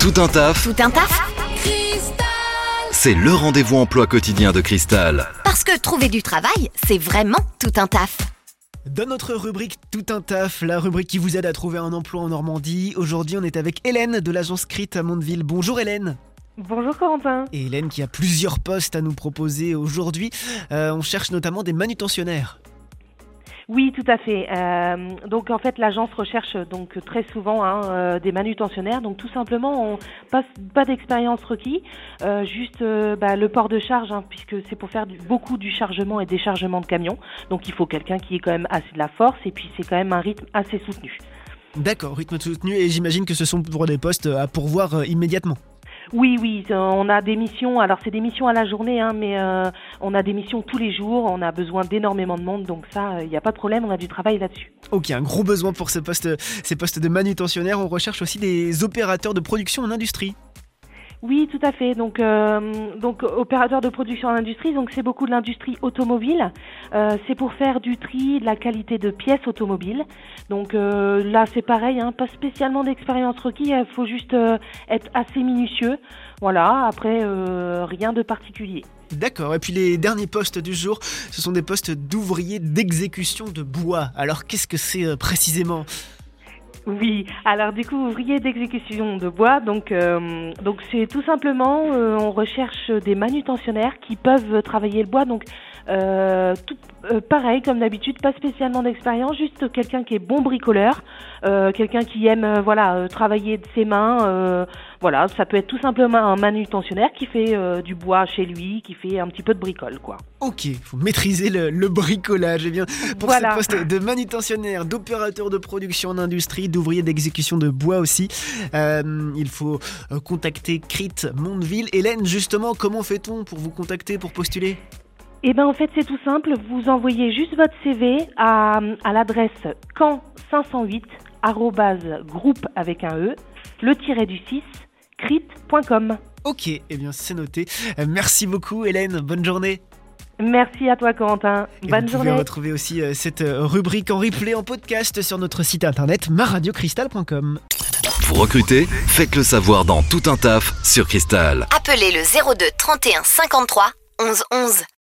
Tout un taf, Tout un taf c'est le rendez-vous emploi quotidien de Cristal. Parce que trouver du travail, c'est vraiment tout un taf. Dans notre rubrique Tout un taf, la rubrique qui vous aide à trouver un emploi en Normandie, aujourd'hui on est avec Hélène de l'agence Crit à Mondeville. Bonjour Hélène Bonjour Corentin. Et Hélène qui a plusieurs postes à nous proposer aujourd'hui. Euh, on cherche notamment des manutentionnaires. Oui, tout à fait. Euh, donc en fait, l'agence recherche donc très souvent hein, euh, des manutentionnaires. Donc tout simplement, pas d'expérience requis, euh, juste bah, le port de charge, hein, puisque c'est pour faire beaucoup du chargement et déchargement de camions. Donc il faut quelqu'un qui ait quand même assez de la force et puis c'est quand même un rythme assez soutenu. D'accord, rythme soutenu et j'imagine que ce sont pour des postes à pourvoir immédiatement. Oui, oui, euh, on a des missions. Alors c'est des missions à la journée, hein, mais euh, on a des missions tous les jours. On a besoin d'énormément de monde, donc ça, il n'y a pas de problème. On a du travail là-dessus. Ok, un gros besoin pour ces postes, ces postes de manutentionnaires. On recherche aussi des opérateurs de production en industrie. Oui, tout à fait. Donc, euh, donc opérateur de production en industrie, donc c'est beaucoup de l'industrie automobile. Euh, c'est pour faire du tri, de la qualité de pièces automobiles. Donc euh, là, c'est pareil, hein, pas spécialement d'expérience requis. Il faut juste être assez minutieux. Voilà. Après, rien de particulier. D'accord, et puis les derniers postes du jour, ce sont des postes d'ouvriers d'exécution de bois. Alors qu'est-ce que c'est précisément? Oui, alors du coup, ouvrier d'exécution de bois, donc euh, donc c'est tout simplement, euh, on recherche des manutentionnaires qui peuvent travailler le bois, donc euh, tout pareil comme d'habitude, pas spécialement d'expérience, juste quelqu'un qui est bon bricoleur, quelqu'un qui aime voilà travailler de ses mains, voilà, ça peut être tout simplement un manutentionnaire qui fait euh, du bois chez lui, qui fait un petit peu de bricole, quoi. Ok, faut maîtriser le, le bricolage. Eh bien, pour Voilà. ce poste de manutentionnaire, d'opérateur de production en industrie, d'ouvrier d'exécution de bois aussi, euh, il faut euh, contacter Crit Mondeville. Hélène, justement, comment fait-on pour vous contacter, pour postuler? Eh ben en fait c'est tout simple, vous envoyez juste votre CV à, à l'adresse camp508 groupe avec un e le tiret du 6 crit.com. Ok, eh bien c'est noté. Euh, merci beaucoup Hélène, bonne journée. Merci à toi Corentin. Et Bonne vous pouvez journée. retrouver aussi euh, cette euh, rubrique en replay en podcast sur notre site internet maradiocristal.com. Vous recrutez Faites le savoir dans Tout un taf sur Cristal. Appelez le 02 31 53 11 11.